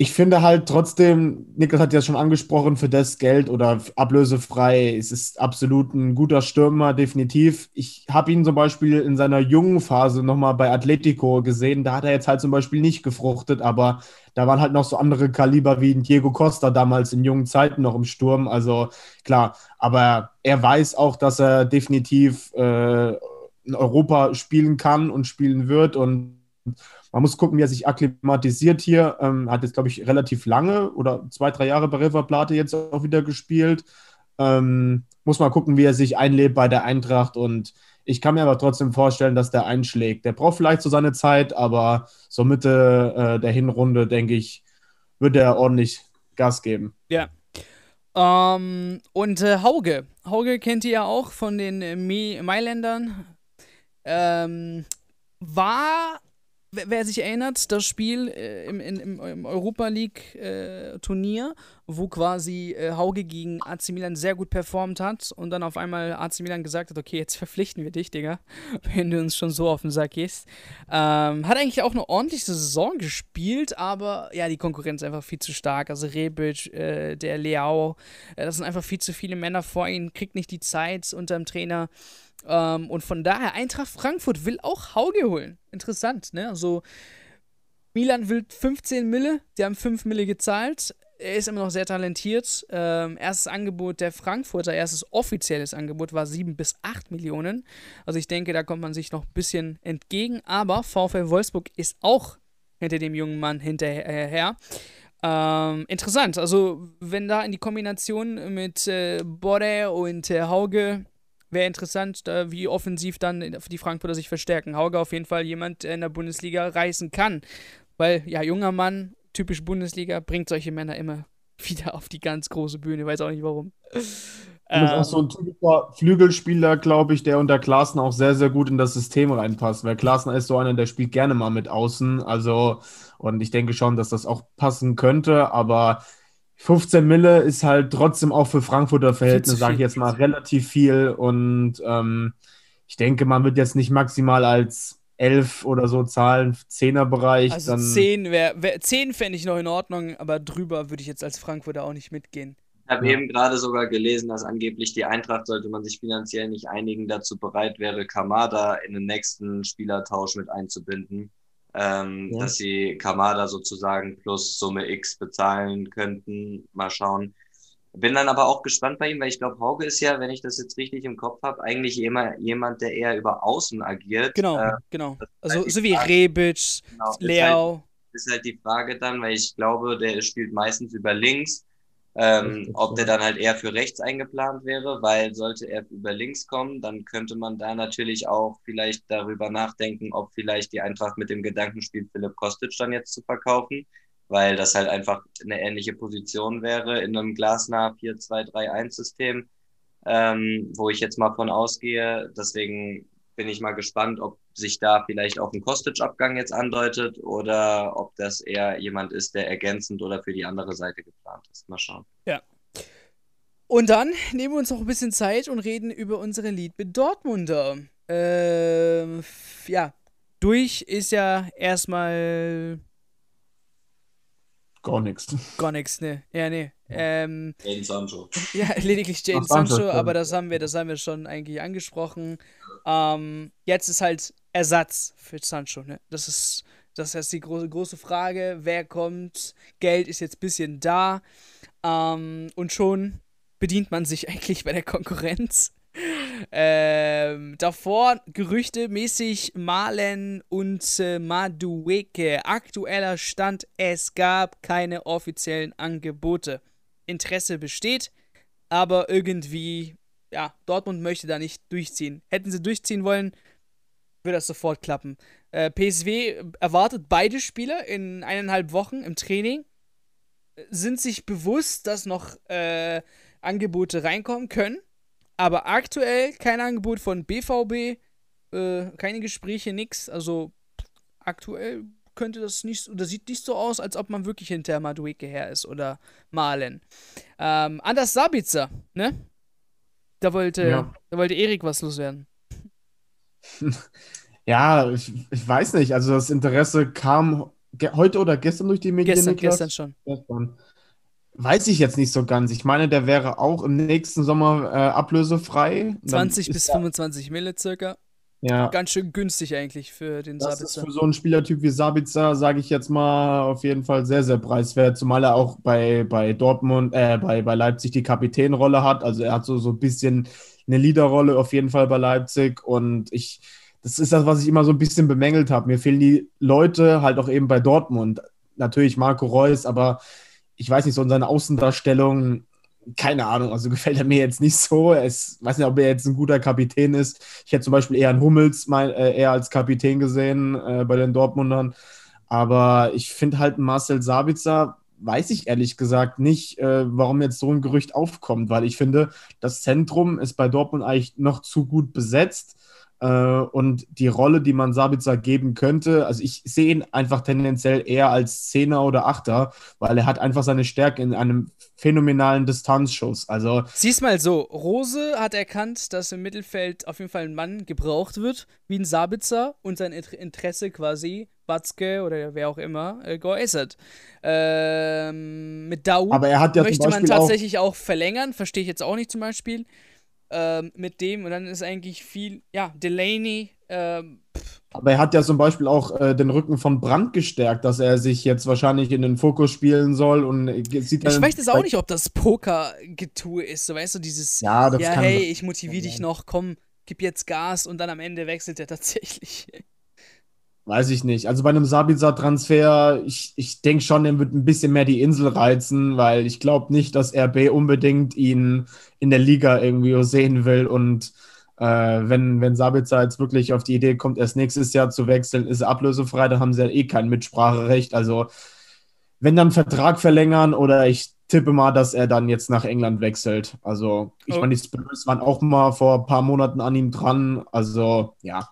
ich finde halt trotzdem, Niklas hat ja schon angesprochen, für das Geld oder ablösefrei, es ist absolut ein guter Stürmer, definitiv. Ich habe ihn zum Beispiel in seiner jungen Phase nochmal bei Atletico gesehen. Da hat er jetzt halt zum Beispiel nicht gefruchtet, aber da waren halt noch so andere Kaliber wie Diego Costa damals in jungen Zeiten noch im Sturm. Also klar, aber er weiß auch, dass er definitiv äh, in Europa spielen kann und spielen wird und man muss gucken, wie er sich akklimatisiert hier. Ähm, hat jetzt, glaube ich, relativ lange oder zwei, drei Jahre bei River Plate jetzt auch wieder gespielt. Ähm, muss mal gucken, wie er sich einlebt bei der Eintracht und ich kann mir aber trotzdem vorstellen, dass der einschlägt. Der braucht vielleicht so seine Zeit, aber so Mitte äh, der Hinrunde, denke ich, wird er ordentlich Gas geben. Ja. Ähm, und äh, Hauge. Hauge kennt ihr ja auch von den äh, Mailändern. Ähm, war Wer sich erinnert, das Spiel äh, im, im, im, Europa League-Turnier, äh, wo quasi äh, Hauge gegen AC Milan sehr gut performt hat und dann auf einmal AC Milan gesagt hat: Okay, jetzt verpflichten wir dich, Digga, wenn du uns schon so auf den Sack gehst. Ähm, hat eigentlich auch eine ordentliche Saison gespielt, aber ja, die Konkurrenz ist einfach viel zu stark. Also Rebic, äh, der Leao, äh, das sind einfach viel zu viele Männer vor ihm, kriegt nicht die Zeit unter dem Trainer. Ähm, und von daher, Eintracht Frankfurt will auch Hauge holen. Interessant, ne? Also, Milan will 15 Mille, die haben 5 Mille gezahlt. Er ist immer noch sehr talentiert. Ähm, erstes Angebot der Frankfurter, erstes offizielles Angebot war 7 bis 8 Millionen. Also ich denke, da kommt man sich noch ein bisschen entgegen. Aber VfL Wolfsburg ist auch hinter dem jungen Mann hinterher. Ähm, interessant. Also wenn da in die Kombination mit äh, Borre und äh, Hauge wäre interessant, wie offensiv dann die Frankfurter sich verstärken. Hauge auf jeden Fall jemand, der in der Bundesliga reißen kann. Weil, ja, junger Mann, typisch Bundesliga, bringt solche Männer immer wieder auf die ganz große Bühne, weiß auch nicht warum. Und ist auch so ein typischer Flügelspieler, glaube ich, der unter Klaassen auch sehr, sehr gut in das System reinpasst. Weil Klaassen ist so einer, der spielt gerne mal mit außen. Also, und ich denke schon, dass das auch passen könnte. Aber 15 Mille ist halt trotzdem auch für Frankfurter Verhältnisse, sage ich jetzt mal, relativ viel. Und ähm, ich denke, man wird jetzt nicht maximal als 11 oder so zahlen, 10er Bereich. Also 10 wäre, wär, 10 fände ich noch in Ordnung, aber drüber würde ich jetzt als Frankfurter auch nicht mitgehen. Ich habe ja. eben gerade sogar gelesen, dass angeblich die Eintracht, sollte man sich finanziell nicht einigen, dazu bereit wäre, Kamada in den nächsten Spielertausch mit einzubinden. Ähm, ja. Dass sie Kamada sozusagen plus Summe X bezahlen könnten. Mal schauen. Bin dann aber auch gespannt bei ihm, weil ich glaube, Hauge ist ja, wenn ich das jetzt richtig im Kopf habe, eigentlich immer jemand, der eher über Außen agiert. Genau, äh, genau. Also halt so wie Rebic, genau, Leo. Ist halt, ist halt die Frage dann, weil ich glaube, der spielt meistens über links. Ähm, ob der dann halt eher für rechts eingeplant wäre, weil sollte er über links kommen, dann könnte man da natürlich auch vielleicht darüber nachdenken, ob vielleicht die Eintracht mit dem Gedanken spielt, Philipp Kostic dann jetzt zu verkaufen weil das halt einfach eine ähnliche Position wäre in einem glasnah 4-2-3-1-System, ähm, wo ich jetzt mal von ausgehe. Deswegen bin ich mal gespannt, ob sich da vielleicht auch ein Kostic-Abgang jetzt andeutet oder ob das eher jemand ist, der ergänzend oder für die andere Seite geplant ist. Mal schauen. Ja. Und dann nehmen wir uns noch ein bisschen Zeit und reden über unsere Lied mit Dortmunder. Äh, ja, durch ist ja erstmal Gar nichts. Gar nichts, ne. Ja, ne. Ähm, Jaden Sancho. Ja, lediglich Jaden Sancho, Sancho, aber das haben wir, das haben wir schon eigentlich angesprochen. Ähm, jetzt ist halt Ersatz für Sancho, ne? Das ist, das ist die große, große Frage. Wer kommt? Geld ist jetzt ein bisschen da. Ähm, und schon bedient man sich eigentlich bei der Konkurrenz. Ähm, davor gerüchtemäßig Malen und äh, Madueke. Aktueller Stand: Es gab keine offiziellen Angebote. Interesse besteht, aber irgendwie, ja, Dortmund möchte da nicht durchziehen. Hätten sie durchziehen wollen, würde das sofort klappen. Äh, PSW erwartet beide Spieler in eineinhalb Wochen im Training. Sind sich bewusst, dass noch äh, Angebote reinkommen können aber aktuell kein Angebot von BVB, äh, keine Gespräche, nix. Also aktuell könnte das nicht, oder sieht nicht so aus, als ob man wirklich hinter Madueke her ist oder Malen. Ähm, Anders Sabitzer, ne? Da wollte, ja. da wollte Erik was loswerden. Ja, ich, ich, weiß nicht. Also das Interesse kam heute oder gestern durch die Medien. Gestern, gestern schon. Gestern. Weiß ich jetzt nicht so ganz. Ich meine, der wäre auch im nächsten Sommer äh, ablösefrei. 20 bis 25 Mille circa. Ja. Ganz schön günstig eigentlich für den das Sabitzer. Ist für so einen Spielertyp wie Sabitzer, sage ich jetzt mal, auf jeden Fall sehr, sehr preiswert. Zumal er auch bei, bei Dortmund, äh, bei, bei Leipzig die Kapitänrolle hat. Also er hat so, so ein bisschen eine Leaderrolle auf jeden Fall bei Leipzig. Und ich, das ist das, was ich immer so ein bisschen bemängelt habe. Mir fehlen die Leute halt auch eben bei Dortmund. Natürlich Marco Reus, aber ich weiß nicht, so in seiner Außendarstellung, keine Ahnung, also gefällt er mir jetzt nicht so. Ich weiß nicht, ob er jetzt ein guter Kapitän ist. Ich hätte zum Beispiel eher einen Hummels mein, äh, eher als Kapitän gesehen äh, bei den Dortmundern. Aber ich finde halt Marcel Sabitzer, weiß ich ehrlich gesagt nicht, äh, warum jetzt so ein Gerücht aufkommt, weil ich finde, das Zentrum ist bei Dortmund eigentlich noch zu gut besetzt. Äh, und die Rolle, die man Sabitzer geben könnte, also ich sehe ihn einfach tendenziell eher als Zehner oder Achter, weil er hat einfach seine Stärke in einem phänomenalen Distanzschuss. Also Siehst mal so, Rose hat erkannt, dass im Mittelfeld auf jeden Fall ein Mann gebraucht wird, wie ein Sabitzer, und sein Interesse quasi Batzke oder wer auch immer äh, geäußert. Ähm, mit Dau ja möchte man tatsächlich auch, auch verlängern, verstehe ich jetzt auch nicht zum Beispiel ähm, mit dem und dann ist eigentlich viel, ja, Delaney. Ähm, aber er hat ja zum Beispiel auch äh, den Rücken von Brand gestärkt, dass er sich jetzt wahrscheinlich in den Fokus spielen soll und sieht Ich weiß es auch nicht, ob das Poker-Getue ist, so weißt du, dieses, ja, ja hey, ich motiviere dich noch, komm, gib jetzt Gas und dann am Ende wechselt er tatsächlich. Weiß ich nicht. Also bei einem Sabitzer-Transfer, ich, ich denke schon, er wird ein bisschen mehr die Insel reizen, weil ich glaube nicht, dass RB unbedingt ihn in der Liga irgendwie sehen will. Und äh, wenn, wenn Sabitzer jetzt wirklich auf die Idee kommt, erst nächstes Jahr zu wechseln, ist er ablösefrei, dann haben sie ja eh kein Mitspracherecht. Also wenn dann Vertrag verlängern oder ich tippe mal, dass er dann jetzt nach England wechselt. Also, ich oh. meine, die Spurs waren auch mal vor ein paar Monaten an ihm dran. Also, ja,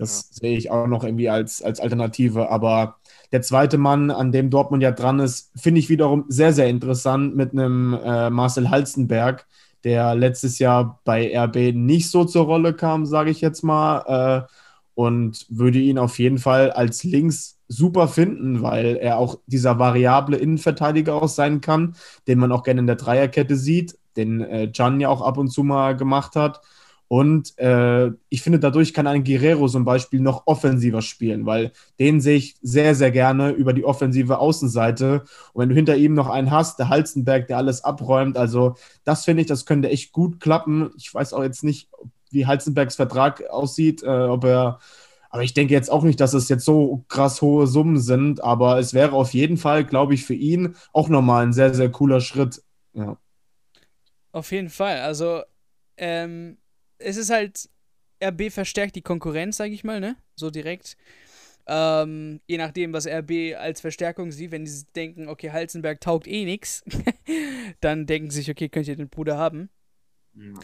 das ja. sehe ich auch noch irgendwie als, als Alternative. Aber der zweite Mann, an dem Dortmund ja dran ist, finde ich wiederum sehr, sehr interessant mit einem äh, Marcel Halstenberg, der letztes Jahr bei RB nicht so zur Rolle kam, sage ich jetzt mal. Äh, und würde ihn auf jeden Fall als Links super finden, weil er auch dieser variable Innenverteidiger auch sein kann, den man auch gerne in der Dreierkette sieht, den äh, Can ja auch ab und zu mal gemacht hat. Und äh, ich finde, dadurch kann ein Guerrero zum Beispiel noch offensiver spielen, weil den sehe ich sehr, sehr gerne über die offensive Außenseite. Und wenn du hinter ihm noch einen hast, der Halzenberg, der alles abräumt, also das finde ich, das könnte echt gut klappen. Ich weiß auch jetzt nicht, wie Halzenbergs Vertrag aussieht, äh, ob er, aber ich denke jetzt auch nicht, dass es jetzt so krass hohe Summen sind, aber es wäre auf jeden Fall, glaube ich, für ihn auch nochmal ein sehr, sehr cooler Schritt. Ja. Auf jeden Fall. Also, ähm, es ist halt, RB verstärkt die Konkurrenz, sage ich mal, ne? So direkt. Ähm, je nachdem, was RB als Verstärkung sieht, wenn sie denken, okay, Halzenberg taugt eh nichts, dann denken sie sich, okay, könnt ihr den Bruder haben.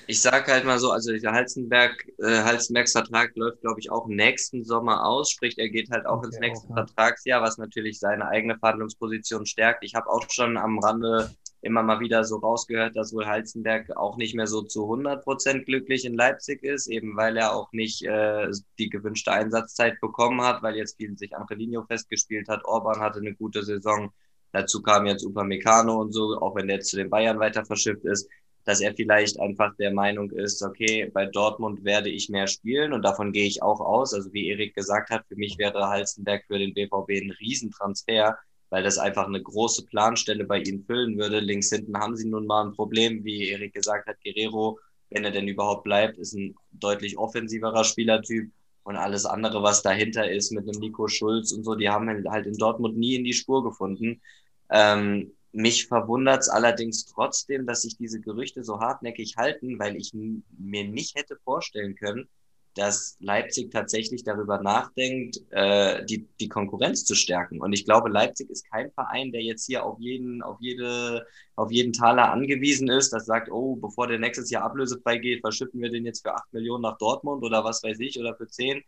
Ich sage halt mal so, also der Halzenberg, äh, Halzenbergs Vertrag läuft, glaube ich, auch nächsten Sommer aus, sprich, er geht halt auch okay, ins nächste auch, ja. Vertragsjahr, was natürlich seine eigene Verhandlungsposition stärkt. Ich habe auch schon am Rande immer mal wieder so rausgehört, dass wohl Halzenberg auch nicht mehr so zu 100 Prozent glücklich in Leipzig ist, eben weil er auch nicht äh, die gewünschte Einsatzzeit bekommen hat, weil jetzt viel sich Angelino festgespielt hat. Orban hatte eine gute Saison. Dazu kam jetzt Upamecano und so, auch wenn der jetzt zu den Bayern weiter verschifft ist dass er vielleicht einfach der Meinung ist, okay, bei Dortmund werde ich mehr spielen und davon gehe ich auch aus. Also wie Erik gesagt hat, für mich wäre Halstenberg für den BVB ein Riesentransfer, weil das einfach eine große Planstelle bei ihnen füllen würde. Links hinten haben sie nun mal ein Problem, wie Erik gesagt hat, Guerrero, wenn er denn überhaupt bleibt, ist ein deutlich offensiverer Spielertyp und alles andere, was dahinter ist mit einem Nico Schulz und so, die haben halt in Dortmund nie in die Spur gefunden. Ähm, mich verwundert es allerdings trotzdem, dass sich diese Gerüchte so hartnäckig halten, weil ich mir nicht hätte vorstellen können, dass Leipzig tatsächlich darüber nachdenkt, äh, die, die Konkurrenz zu stärken. Und ich glaube, Leipzig ist kein Verein, der jetzt hier auf jeden, auf jede, auf jeden Taler angewiesen ist, das sagt, oh, bevor der nächstes Jahr ablösefrei geht, verschiffen wir den jetzt für acht Millionen nach Dortmund oder was weiß ich oder für zehn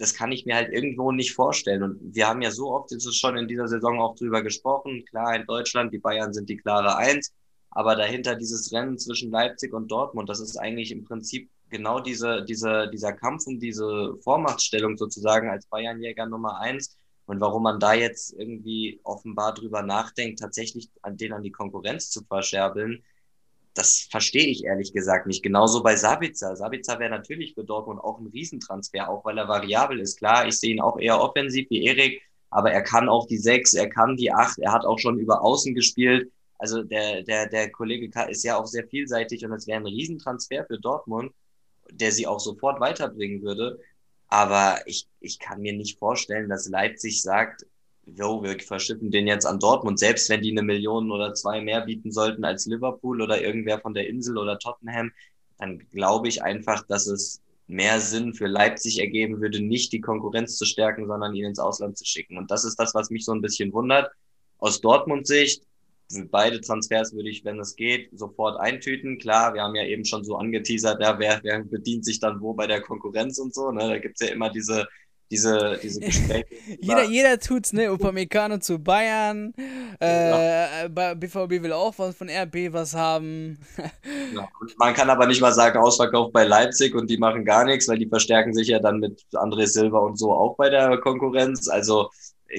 das kann ich mir halt irgendwo nicht vorstellen. Und wir haben ja so oft jetzt schon in dieser Saison auch drüber gesprochen. Klar, in Deutschland, die Bayern sind die klare Eins, aber dahinter dieses Rennen zwischen Leipzig und Dortmund, das ist eigentlich im Prinzip genau diese, diese, dieser Kampf um diese Vormachtstellung sozusagen als Bayernjäger Nummer eins. Und warum man da jetzt irgendwie offenbar drüber nachdenkt, tatsächlich an den an die Konkurrenz zu verscherbeln, das verstehe ich ehrlich gesagt nicht. Genauso bei Sabitzer. Sabitzer wäre natürlich für Dortmund auch ein Riesentransfer, auch weil er variabel ist. Klar, ich sehe ihn auch eher offensiv wie Erik, aber er kann auch die sechs, er kann die acht, er hat auch schon über Außen gespielt. Also der, der, der Kollege ist ja auch sehr vielseitig und es wäre ein Riesentransfer für Dortmund, der sie auch sofort weiterbringen würde. Aber ich, ich kann mir nicht vorstellen, dass Leipzig sagt, jo, wir verschippen den jetzt an Dortmund, selbst wenn die eine Million oder zwei mehr bieten sollten als Liverpool oder irgendwer von der Insel oder Tottenham, dann glaube ich einfach, dass es mehr Sinn für Leipzig ergeben würde, nicht die Konkurrenz zu stärken, sondern ihn ins Ausland zu schicken. Und das ist das, was mich so ein bisschen wundert. Aus Dortmund Sicht, beide Transfers würde ich, wenn es geht, sofort eintüten. Klar, wir haben ja eben schon so angeteasert, ja, wer, wer bedient sich dann wo bei der Konkurrenz und so. Ne? Da gibt's ja immer diese diese, diese Gespräche. jeder, jeder tut's, ne? Upamecano zu Bayern, äh, ja. BVB will auch was von RB was haben. ja. man kann aber nicht mal sagen, Ausverkauf bei Leipzig und die machen gar nichts, weil die verstärken sich ja dann mit André Silva und so auch bei der Konkurrenz. Also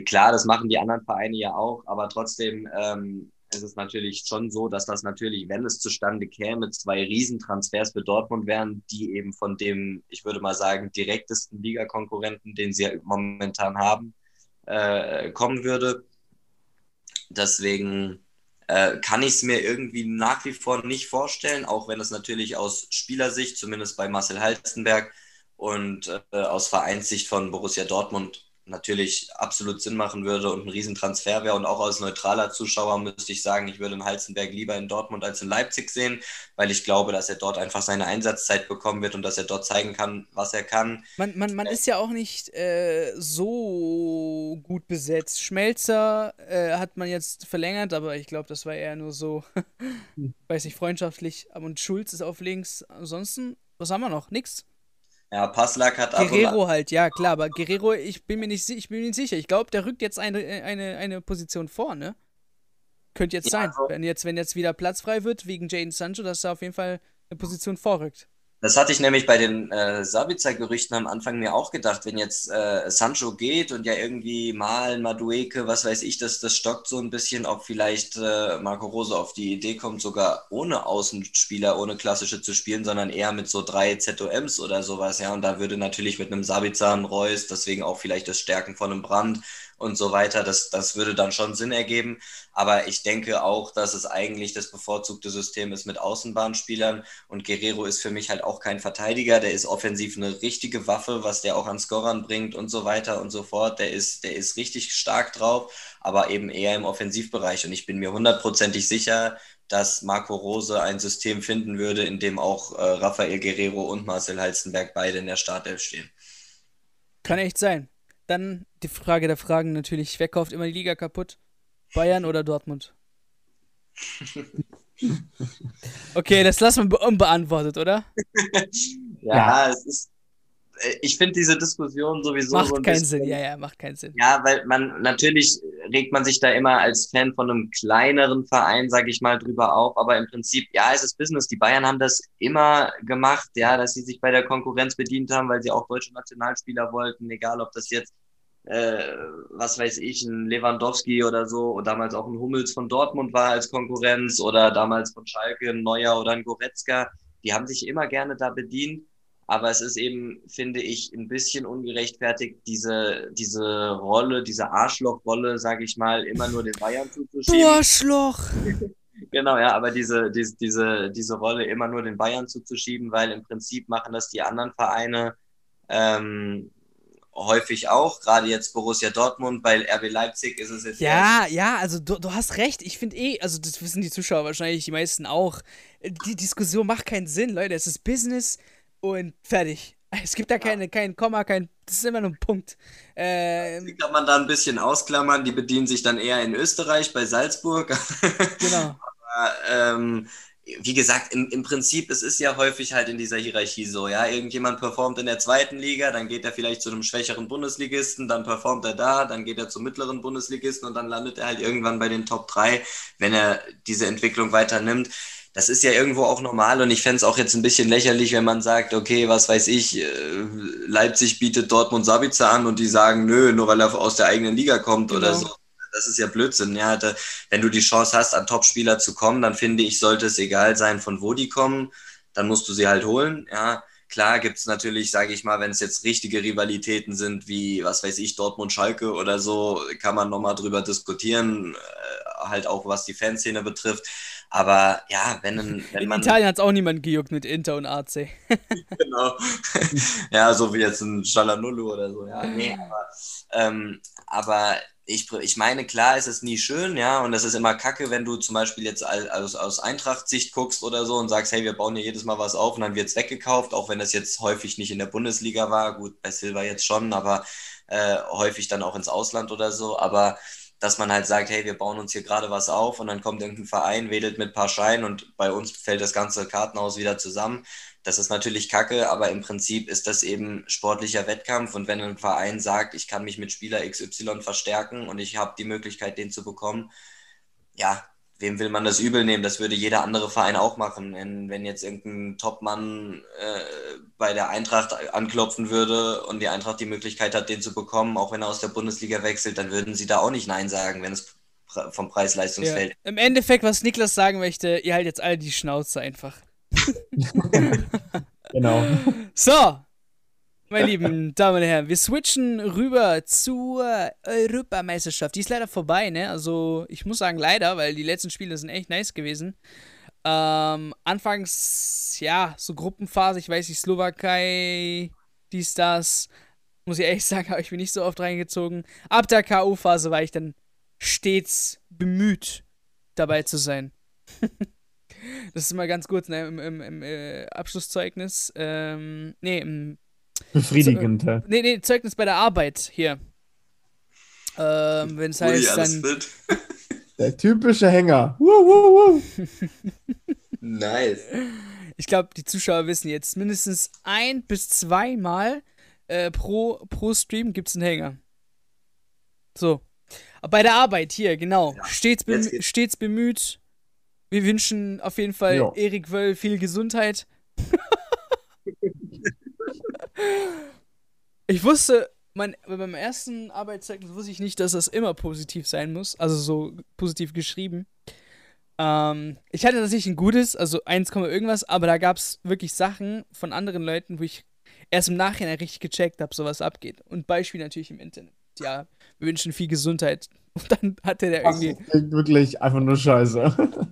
klar, das machen die anderen Vereine ja auch, aber trotzdem ähm, es ist natürlich schon so, dass das natürlich, wenn es zustande käme, zwei Riesentransfers für Dortmund wären, die eben von dem, ich würde mal sagen, direktesten Ligakonkurrenten, den sie ja momentan haben, äh, kommen würde. Deswegen äh, kann ich es mir irgendwie nach wie vor nicht vorstellen, auch wenn es natürlich aus Spielersicht, zumindest bei Marcel Halstenberg und äh, aus Vereinssicht von Borussia Dortmund natürlich absolut Sinn machen würde und ein Riesentransfer wäre. Und auch als neutraler Zuschauer müsste ich sagen, ich würde in Halzenberg lieber in Dortmund als in Leipzig sehen, weil ich glaube, dass er dort einfach seine Einsatzzeit bekommen wird und dass er dort zeigen kann, was er kann. Man, man, man ist ja auch nicht äh, so gut besetzt. Schmelzer äh, hat man jetzt verlängert, aber ich glaube, das war eher nur so, weiß nicht, freundschaftlich. Und Schulz ist auf links. Ansonsten, was haben wir noch? Nix. Ja, Passlack hat Guerrero halt, ja klar, aber Guerrero, ich bin mir nicht, ich bin mir nicht sicher. Ich glaube, der rückt jetzt eine, eine, eine Position vor, ne? Könnte jetzt ja, sein. Also wenn, jetzt, wenn jetzt wieder Platz frei wird wegen Jaden Sancho, dass er auf jeden Fall eine Position vorrückt. Das hatte ich nämlich bei den äh, Sabitzer-Gerüchten am Anfang mir auch gedacht, wenn jetzt äh, Sancho geht und ja irgendwie mal Madueke, was weiß ich, das, das stockt so ein bisschen, ob vielleicht äh, Marco Rose auf die Idee kommt, sogar ohne Außenspieler, ohne klassische zu spielen, sondern eher mit so drei ZOMs oder sowas, ja. Und da würde natürlich mit einem Sabitzer, ein Reus, deswegen auch vielleicht das Stärken von einem Brand und so weiter. Das, das würde dann schon Sinn ergeben. Aber ich denke auch, dass es eigentlich das bevorzugte System ist mit Außenbahnspielern. Und Guerrero ist für mich halt auch kein Verteidiger. Der ist offensiv eine richtige Waffe, was der auch an Scorern bringt und so weiter und so fort. Der ist, der ist richtig stark drauf, aber eben eher im Offensivbereich. Und ich bin mir hundertprozentig sicher, dass Marco Rose ein System finden würde, in dem auch äh, Rafael Guerrero und Marcel Halstenberg beide in der Startelf stehen. Kann echt sein. Dann die Frage der Fragen natürlich, wer kauft immer die Liga kaputt? Bayern oder Dortmund? Okay, das lassen wir unbeantwortet, oder? ja, ja, es ist. Äh, ich finde diese Diskussion sowieso. Macht so keinen bisschen, Sinn, ja, ja, macht keinen Sinn. Ja, weil man natürlich regt man sich da immer als Fan von einem kleineren Verein, sage ich mal, drüber auf. Aber im Prinzip, ja, es ist Business. Die Bayern haben das immer gemacht, ja, dass sie sich bei der Konkurrenz bedient haben, weil sie auch deutsche Nationalspieler wollten, egal ob das jetzt äh, was weiß ich, ein Lewandowski oder so, und damals auch ein Hummels von Dortmund war als Konkurrenz oder damals von Schalke ein Neuer oder ein Goretzka. Die haben sich immer gerne da bedient. Aber es ist eben, finde ich, ein bisschen ungerechtfertigt, diese, diese Rolle, diese Arschlochrolle, sage ich mal, immer nur den Bayern zuzuschieben. Arschloch! genau, ja, aber diese, diese, diese, diese Rolle immer nur den Bayern zuzuschieben, weil im Prinzip machen das die anderen Vereine ähm, häufig auch, gerade jetzt Borussia Dortmund, bei RB Leipzig ist es jetzt. Ja, ja, also du, du hast recht. Ich finde eh, also das wissen die Zuschauer wahrscheinlich, die meisten auch. Die Diskussion macht keinen Sinn, Leute. Es ist Business und fertig. Es gibt da keine, kein Komma, kein. Das ist immer nur ein Punkt. Ähm, die kann man da ein bisschen ausklammern. Die bedienen sich dann eher in Österreich bei Salzburg. Genau. Aber ähm, wie gesagt, im, im Prinzip, es ist ja häufig halt in dieser Hierarchie so, ja, irgendjemand performt in der zweiten Liga, dann geht er vielleicht zu einem schwächeren Bundesligisten, dann performt er da, dann geht er zum mittleren Bundesligisten und dann landet er halt irgendwann bei den Top 3, wenn er diese Entwicklung weiter nimmt. Das ist ja irgendwo auch normal und ich fände es auch jetzt ein bisschen lächerlich, wenn man sagt, okay, was weiß ich, äh, Leipzig bietet Dortmund Sabitzer an und die sagen, nö, nur weil er aus der eigenen Liga kommt genau. oder so das ist ja Blödsinn. Ja, wenn du die Chance hast, an Topspieler zu kommen, dann finde ich, sollte es egal sein, von wo die kommen. Dann musst du sie halt holen. Ja, klar gibt es natürlich, sage ich mal, wenn es jetzt richtige Rivalitäten sind, wie, was weiß ich, Dortmund, Schalke oder so, kann man nochmal drüber diskutieren, äh, halt auch was die Fanszene betrifft. Aber ja, wenn, wenn man. In Italien hat es auch niemand gejuckt mit Inter und AC. genau. ja, so wie jetzt ein Shalanulu oder so. Ja, nee, aber, ähm, aber ich, ich meine, klar ist es nie schön, ja, und das ist immer kacke, wenn du zum Beispiel jetzt aus, aus Eintracht-Sicht guckst oder so und sagst, hey, wir bauen hier jedes Mal was auf und dann wird es weggekauft, auch wenn das jetzt häufig nicht in der Bundesliga war, gut, bei Silva jetzt schon, aber äh, häufig dann auch ins Ausland oder so, aber dass man halt sagt, hey, wir bauen uns hier gerade was auf und dann kommt irgendein Verein, wedelt mit ein paar Scheinen und bei uns fällt das ganze Kartenhaus wieder zusammen. Das ist natürlich kacke, aber im Prinzip ist das eben sportlicher Wettkampf. Und wenn ein Verein sagt, ich kann mich mit Spieler XY verstärken und ich habe die Möglichkeit, den zu bekommen, ja, wem will man das übel nehmen? Das würde jeder andere Verein auch machen. Wenn, wenn jetzt irgendein Topmann äh, bei der Eintracht anklopfen würde und die Eintracht die Möglichkeit hat, den zu bekommen, auch wenn er aus der Bundesliga wechselt, dann würden sie da auch nicht Nein sagen, wenn es vom Preis-Leistungsfeld. Ja. Im Endeffekt, was Niklas sagen möchte, ihr halt jetzt alle die Schnauze einfach. genau. So, meine lieben Damen und Herren, wir switchen rüber zur Europameisterschaft. Die ist leider vorbei, ne? Also, ich muss sagen, leider, weil die letzten Spiele sind echt nice gewesen. Ähm, anfangs, ja, so Gruppenphase, ich weiß nicht, Slowakei, dies, das. muss ich ehrlich sagen, habe ich mich nicht so oft reingezogen. Ab der K.O.-Phase war ich dann stets bemüht, dabei zu sein. das ist immer ganz kurz ne, im, im, im äh, Abschlusszeugnis. Ähm, nee, im. Befriedigend, Ze Nee, nee, Zeugnis bei der Arbeit hier. Ähm, wenn es heißt dann. Fit. Der typische Hänger. Woo, woo, woo. nice. Ich glaube, die Zuschauer wissen jetzt mindestens ein bis zweimal äh, pro, pro Stream gibt es einen Hänger. So. Bei der Arbeit hier, genau. Ja, stets, bemü stets bemüht. Wir wünschen auf jeden Fall jo. Erik Wöll viel Gesundheit. ich wusste, mein, bei meinem ersten Arbeitszeugnis wusste ich nicht, dass das immer positiv sein muss. Also so positiv geschrieben. Ähm, ich hatte tatsächlich ein gutes, also 1, irgendwas, aber da gab es wirklich Sachen von anderen Leuten, wo ich erst im Nachhinein richtig gecheckt habe, sowas abgeht. Und Beispiel natürlich im Internet. Ja, wir wünschen viel Gesundheit. Und dann hatte der irgendwie. Das klingt wirklich einfach nur scheiße.